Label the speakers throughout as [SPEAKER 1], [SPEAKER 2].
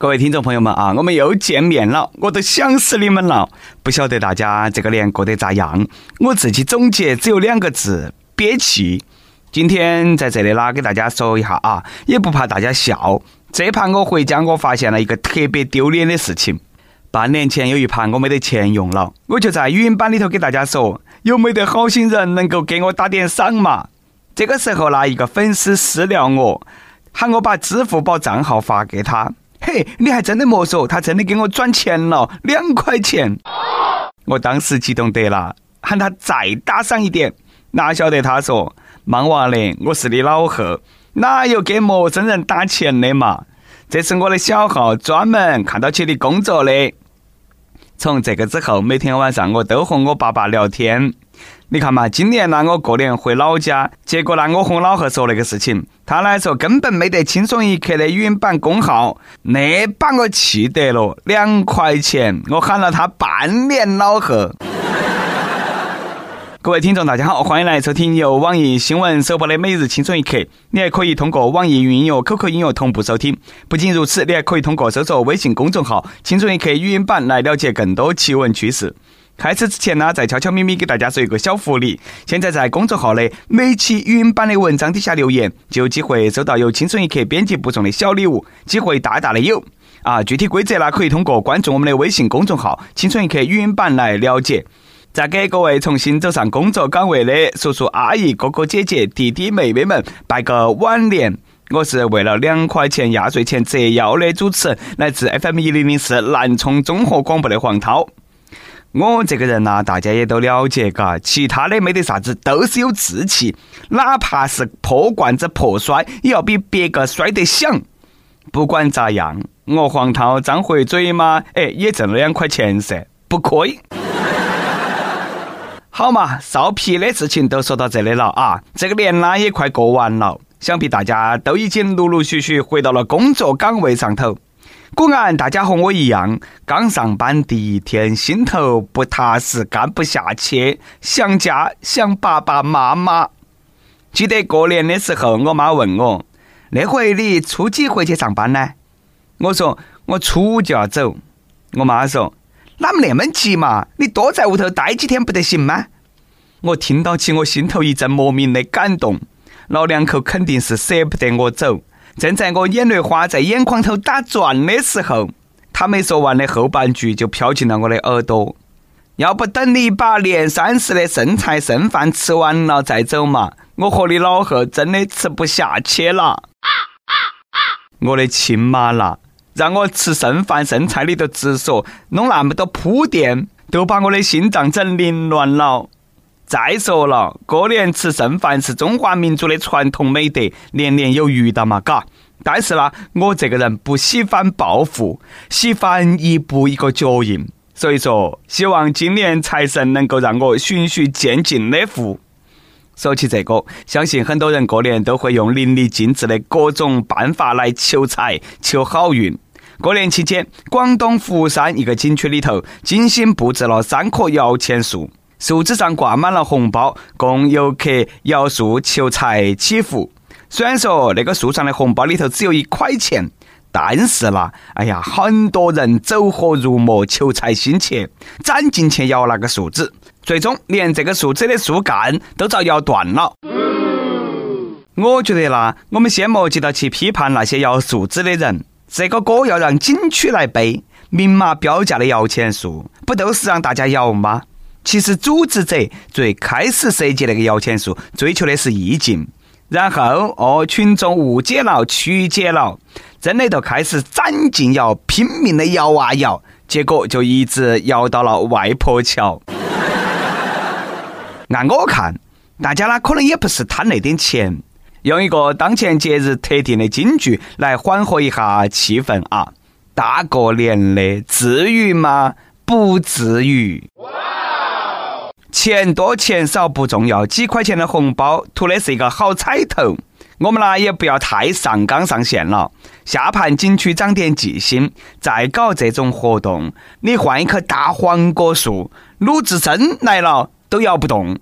[SPEAKER 1] 各位听众朋友们啊，我们又见面了，我都想死你们了。不晓得大家这个年过得咋样？我自己总结只有两个字：憋气。今天在这里啦，给大家说一下啊，也不怕大家笑。这盘我回家，我发现了一个特别丢脸的事情。半年前有一盘我没得钱用了，我就在语音版里头给大家说，有没得好心人能够给我打点赏嘛？这个时候呢，一个粉丝私聊我，喊我把支付宝账号发给他。嘿，你还真的莫说，他真的给我转钱了两块钱，我当时激动得了，喊他再打赏一点。哪晓得他说：“忙娃嘞，我是你老贺，哪有给陌生人打钱的嘛？这是我的小号，专门看到起你工作的。”从这个之后，每天晚上我都和我爸爸聊天。你看嘛，今年呢，我过年回老家，结果呢，我和老贺说那个事情，他呢说根本没得轻松一刻的语音版公号，那把我气得了，两块钱，我喊了他半年老贺。各位听众，大家好，欢迎来收听由网易新闻首播的每日轻松一刻。你还可以通过网易云音乐、QQ 音乐同步收听。不仅如此，你还可以通过搜索微信公众号“轻松一刻语音版”来了解更多奇闻趣事。开始之前呢，再悄悄咪咪给大家说一个小福利。现在在公众号的每期语音版的文章底下留言，就有机会收到由轻松一刻编辑部送的小礼物，机会大大的有啊！具体规则呢，可以通过关注我们的微信公众号“轻松一刻语音版”来了解。再给各位重新走上工作岗位的叔叔阿姨、哥哥姐姐、弟弟妹妹们拜个晚年。我是为了两块钱压岁钱折腰的主持人，来自 FM 一零零四南充综合广播的黄涛。我这个人呐，大家也都了解，嘎，其他的没得啥子，都是有志气，哪怕是破罐子破摔，也要比别个摔得响。不管咋样，我黄涛张回嘴嘛，哎，也挣了两块钱噻，不亏。好嘛，臊皮的事情都说到这里了啊，这个年呢也快过完了，想必大家都已经陆陆续续回到了工作岗位上头。果然，大家和我一样，刚上班第一天，心头不踏实，干不下去，想家，想爸爸妈妈。记得过年的时候，我妈问我：“那回你初几回去上班呢？”我说：“我初五就要走。”我妈说：“哪么那么急嘛？你多在屋头待几天不得行吗？”我听到起，我心头一阵莫名的感动。老两口肯定是舍不得我走。正在我眼泪花在眼眶头打转的时候，他没说完的后半句就飘进了我的耳朵。要不等你把年三十的剩菜剩饭吃完了再走嘛？我和你老贺真的吃不下去了。我的亲妈啦，让我吃剩饭剩菜你都直说，弄那么多铺垫，都把我的心脏整凌乱了。再说了，过年吃剩饭是中华民族的传统美德，年年有余的嘛，嘎。但是呢，我这个人不喜欢暴富，喜欢一步一个脚印，所以说，希望今年财神能够让我循序渐进的富。说起这个，相信很多人过年都会用淋漓尽致的各种办法来求财、求好运。过年期间，广东佛山一个景区里头精心布置了三棵摇钱树。树枝上挂满了红包，供游客摇树求财祈福。虽然说那个树上的红包里头只有一块钱，但是啦，哎呀，很多人走火入魔，求财心切，攒劲去摇那个树枝，最终连这个树枝的树干都遭摇断了。我觉得啦，我们先莫急着去批判那些摇树枝的人，这个锅要让景区来背。明码标价的摇钱树，不都是让大家摇吗？其实组织者最开始设计那个摇钱树，追求的是意境，然后哦，群众误解了、曲解了，真的就开始攒劲摇，拼命的摇啊摇，结果就一直摇到了外婆桥。按我看，大家呢可能也不是贪那点钱，用一个当前节日特定的金句来缓和一下气氛啊！大过年的，至于吗？不至于。钱多钱少不重要，几块钱的红包图的是一个好彩头。我们呢也不要太上纲上线了。下盘景区长点记性，再搞这种活动，你换一棵大黄果树，鲁智深来了都摇不动。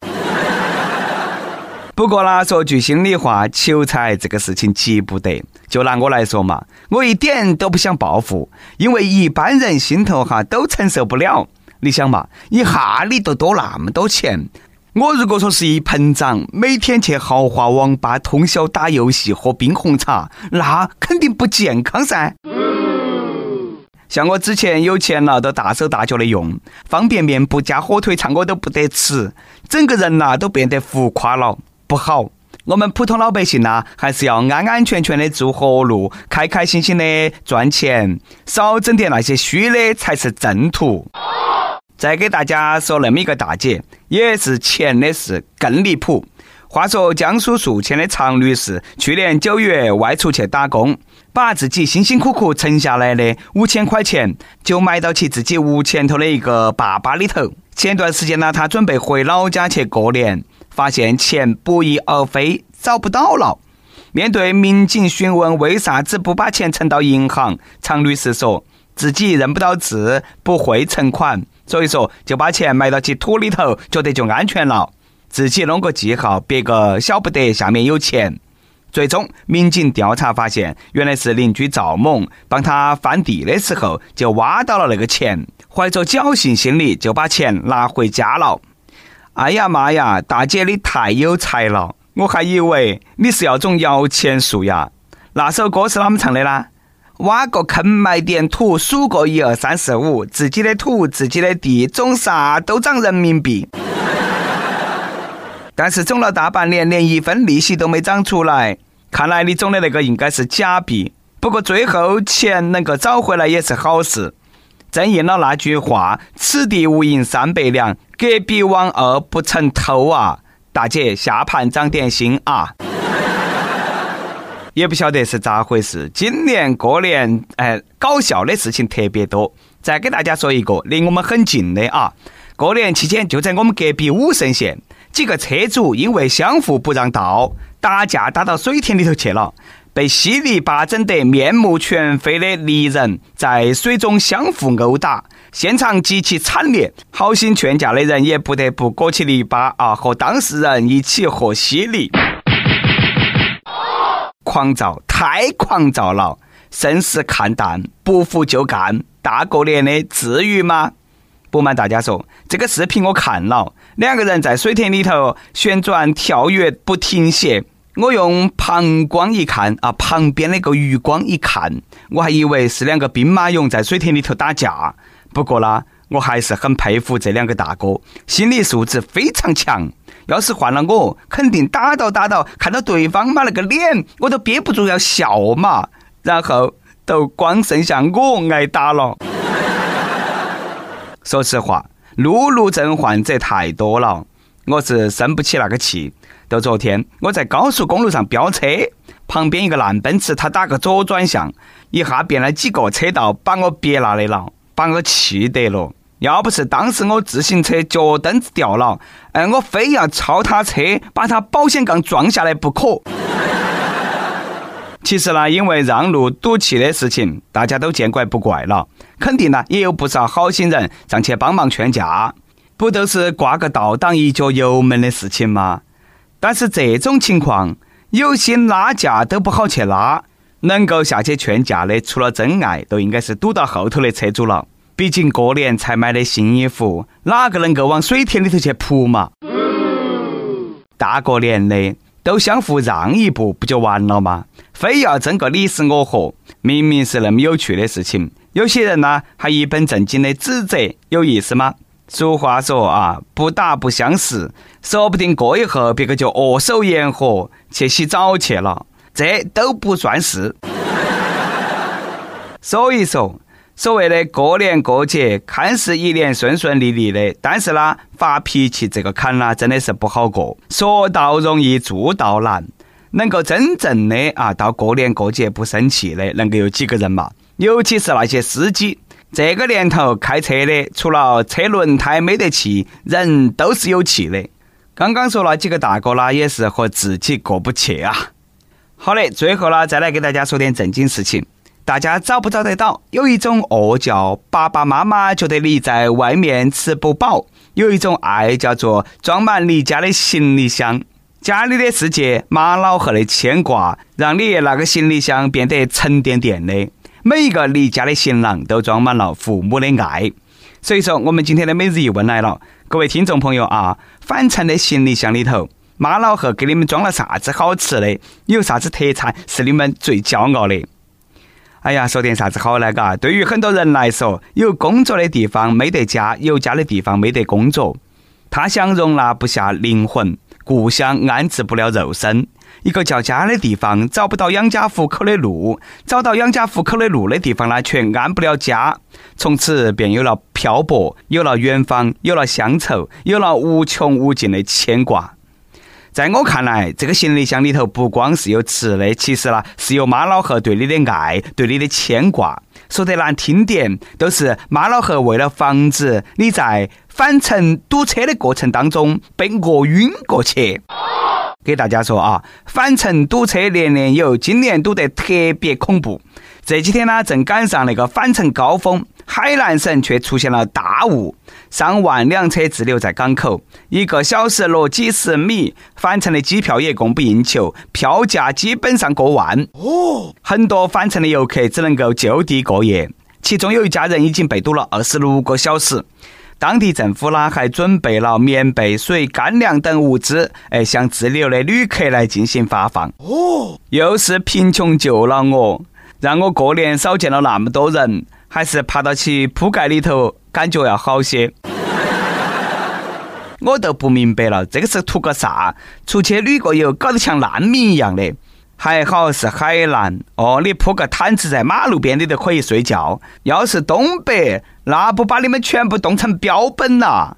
[SPEAKER 1] 不过呢，说句心里话，求财这个事情急不得，就拿我来说嘛，我一点都不想报复，因为一般人心头哈都承受不了。你想嘛，一下你都多那么多钱，我如果说是一盆长，每天去豪华网吧通宵打游戏喝冰红茶，那肯定不健康噻。像我之前有钱了，都大手大脚的用方便面，不加火腿肠我都不得吃，整个人呐都变得浮夸了，不好。我们普通老百姓呐，还是要安安全全的做活路，开开心心的赚钱，少整点那些虚的才是正途。再给大家说那么一个大姐，也是钱的事更离谱。话说江苏宿迁的常女士，去年九月外出去打工，把自己辛辛苦苦存下来的五千块钱，就埋到起自己屋前头的一个坝坝里头。前段时间呢，她准备回老家去过年。发现钱不翼而飞，找不到了。面对民警询问为啥子不把钱存到银行，常女士说自己认不到字，不会存款，所以说就把钱埋到起土里头，觉得就安全了。自己弄个记号，别个晓不得下面有钱。最终，民警调查发现，原来是邻居赵某帮他翻地的时候就挖到了那个钱，怀着侥幸心理就把钱拿回家了。哎呀妈呀，大姐你太有才了！我还以为你是要种摇钱树呀。那首歌是啷么唱的啦？挖个坑埋点土，数个一二三四五，自己的土，自己的地，种啥都涨人民币。但是种了大半年，连一分利息都没长出来。看来你种的那个应该是假币。不过最后钱能够找回来也是好事。正应了那句话：“此地无银三百两，隔壁王二不成偷啊！”大姐下盘长点心啊！也不晓得是咋回事，今年过年哎，搞笑的事情特别多。再给大家说一个离我们很近的啊，过年期间就在我们隔壁武胜县，几个车主因为相互不让道，打架打到水田里头去了。被稀泥巴整得面目全非的泥人在水中相互殴打，现场极其惨烈。好心劝架的人也不得不裹起泥巴啊，和当事人一起和稀泥。狂躁，太狂躁了！生死看淡，不服就干。大过年的，至于吗？不瞒大家说，这个视频我看了，两个人在水田里头旋转跳跃不停歇。我用旁光一看啊，旁边那个余光一看，我还以为是两个兵马俑在水田里头打架。不过呢，我还是很佩服这两个大哥，心理素质非常强。要是换了我，肯定打到打到，看到对方嘛那个脸，我都憋不住要笑嘛。然后都光剩下我挨打了。说实话，路怒症患者太多了，我是生不起那个气。就昨天，我在高速公路上飙车，旁边一个烂奔驰，他打个左转向，一下变了几个车道，把我憋那里了，把我气得了。要不是当时我自行车脚蹬子掉了，哎，我非要超他车，把他保险杠撞下来不可。其实呢，因为让路堵气的事情，大家都见怪不怪了。肯定呢，也有不少好心人上去帮忙劝架，不都是挂个倒档一脚油门的事情吗？但是这种情况，有心拉架都不好去拉，能够下去劝架的，除了真爱，都应该是堵到后头的车主了。毕竟过年才买的新衣服，哪个能够往水田里头去扑嘛？大过年的，都相互让一步不就完了吗？非要争个你死我活，明明是那么有趣的事情，有些人呢还一本正经的指责，有意思吗？俗话说啊，不打不相识，说不定过以后别个就握手言和去洗澡去了，这都不算事。所以说，所谓的过年过节，看似一年顺顺利利的，但是呢，发脾气这个坎呢，真的是不好过。说到容易，做到难。能够真正的啊，到过年过节不生气的，能够有几个人嘛？尤其是那些司机。这个年头开车的，除了车轮胎没得气，人都是有气的。刚刚说那几个大哥呢，也是和自己过不去啊。好嘞，最后呢，再来给大家说点正经事情。大家找不找得到？有一种饿叫爸爸妈妈觉得你在外面吃不饱，有一种爱叫做装满你家的行李箱。家里的世界，马老贺的牵挂，让你那个行李箱变得沉甸甸的。每一个离家的行囊都装满了父母的爱。所以说，我们今天的每日一问来了，各位听众朋友啊，返程的行李箱里头，马老贺给你们装了啥子好吃的？有啥子特产是你们最骄傲的？哎呀，说点啥子好呢？嘎，对于很多人来说，有工作的地方没得家，有家的地方没得工作。他乡容纳不下灵魂，故乡安置不了肉身。一个叫家的地方，找不到养家糊口的路；找到养家糊口的路的地方呢，却安不了家。从此便有了漂泊，有了远方，有了乡愁，有了无穷无尽的牵挂。在我看来，这个行李箱里头不光是有吃的，其实呢是有妈老汉对你的爱，对你的牵挂。说得难听点，都是妈老汉为了防止你在返程堵车的过程当中被饿晕过去。给大家说啊，返程堵车年年有，今年堵得特别恐怖。这几天呢，正赶上那个返程高峰。海南省却出现了大雾，上万辆车滞留在港口，一个小时落几十米，返程的机票也供不应求，票价基本上过万。哦，很多返程的游客只能够就地过夜，其中有一家人已经被堵了二十六个小时。当地政府呢还准备了棉被、水、干粮等物资，哎，向滞留的旅客来进行发放。哦，又是贫穷救了我，让我过年少见了那么多人。还是爬到起铺盖里头，感觉要好些。我都不明白了，这个是图个啥？出去旅个游，搞得像难民一样的。还好是海南哦，你铺个毯子在马路边，你都可以睡觉。要是东北，那不把你们全部冻成标本了？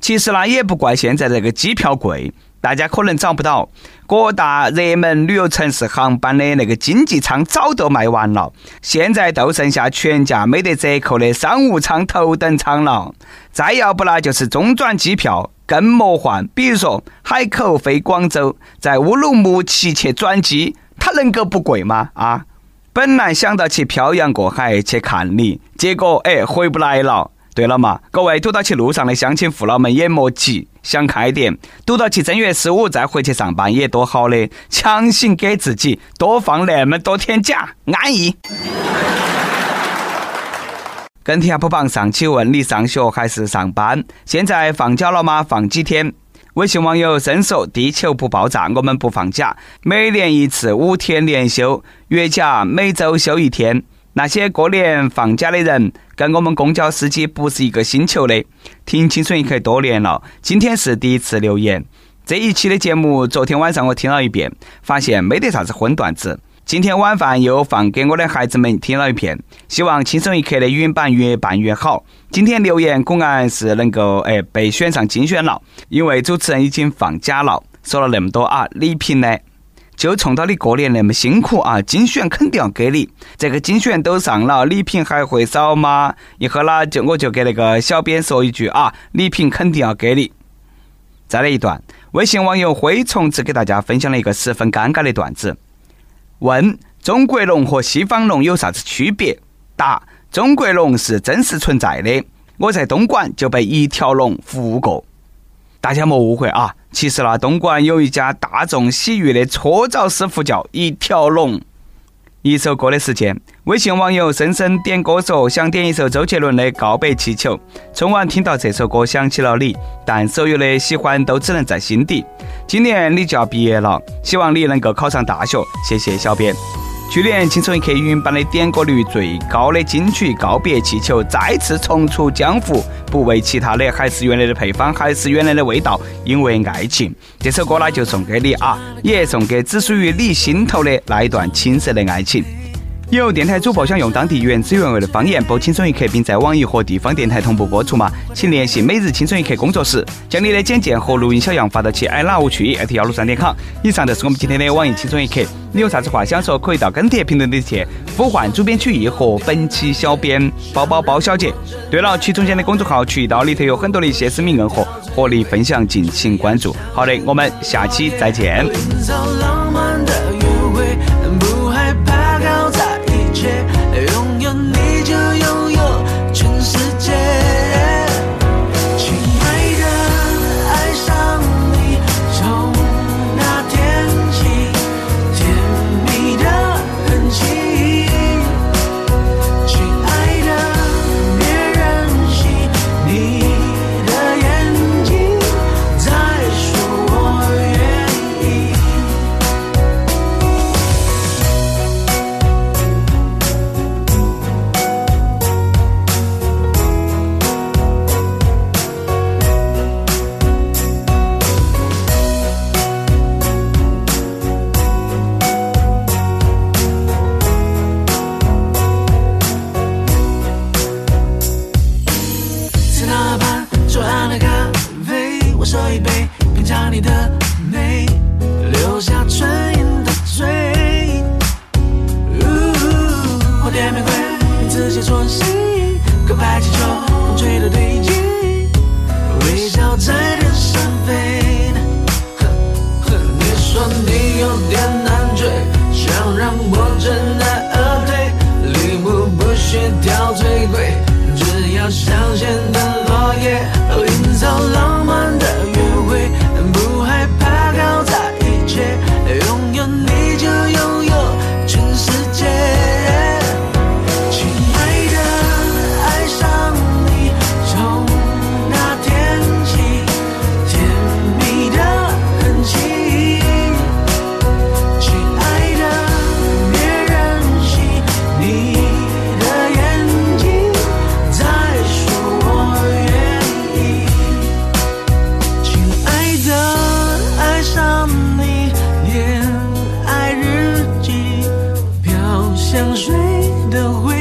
[SPEAKER 1] 其实呢，也不怪现在这个机票贵。大家可能找不到各大热门旅游城市航班的那个经济舱早都卖完了，现在都剩下全价没得折扣的商务舱、头等舱了。再要不呢，就是中转机票，更魔幻。比如说海口飞广州，在乌鲁木齐去转机，它能够不贵吗？啊，本来想到去漂洋过海去看你，结果哎回不来了。对了嘛，各位堵到起路上的乡亲父老们也莫急，想开点，堵到起正月十五再回去上班也多好的，强行给自己多放那么多天假，安逸。跟帖不榜上，期问你上学还是上班？现在放假了吗？放几天？微信网友深说：“地球不爆炸，我们不放假，每年一次五天连休，月假每周休一天。”那些过年放假的人，跟我们公交司机不是一个星球的。听青春一刻多年了，今天是第一次留言。这一期的节目，昨天晚上我听了一遍，发现没得啥子荤段子。今天晚饭又放给我的孩子们听了一遍，希望轻松一刻的语音版越办越好。今天留言果然是能够哎被选上精选了，因为主持人已经放假了。说了那么多啊，礼品呢？就冲到你过年那么辛苦啊，精选肯定要给你。这个精选都上了，礼品还会少吗？一会儿呢，就我就给那个小编说一句啊，礼品肯定要给你。再来一段，微信网友灰虫子给大家分享了一个十分尴尬的段子：问中国龙和西方龙有啥子区别？答：中国龙是真实存在的，我在东莞就被一条龙服务过。大家莫误会啊！其实呢，东莞有一家大众洗浴的搓澡师傅叫一条龙。一首歌的时间，微信网友深深点歌说想点一首周杰伦的《告白气球》。春晚听到这首歌想起了你，但所有的喜欢都只能在心底。今年你就要毕业了，希望你能够考上大学。谢谢小编。去年轻松一刻语音版的点歌率最高的金曲《告别气球》再次重出江湖，不为其他的，还是原来的配方，还是原来的味道，因为爱情。这首歌呢，就送给你啊，也送给只属于你心头的那一段青涩的爱情。有电台主播想用当地原汁原味的方言播《青春一刻》，并在网易和地方电台同步播出吗？请联系每日青春一刻工作室，将你的简介和录音小样发到其 i love 去幺六三点 com。以上就是我们今天的网易青春一刻。你有啥子话想说，可以到跟帖评论里去呼唤主编曲艺和本期小编包包包小姐。对了，曲中间的公众号渠道里头有很多的一些私密硬和和你分享，敬请关注。好的，我们下期再见。
[SPEAKER 2] 拥有你就拥有全世界。香水的味。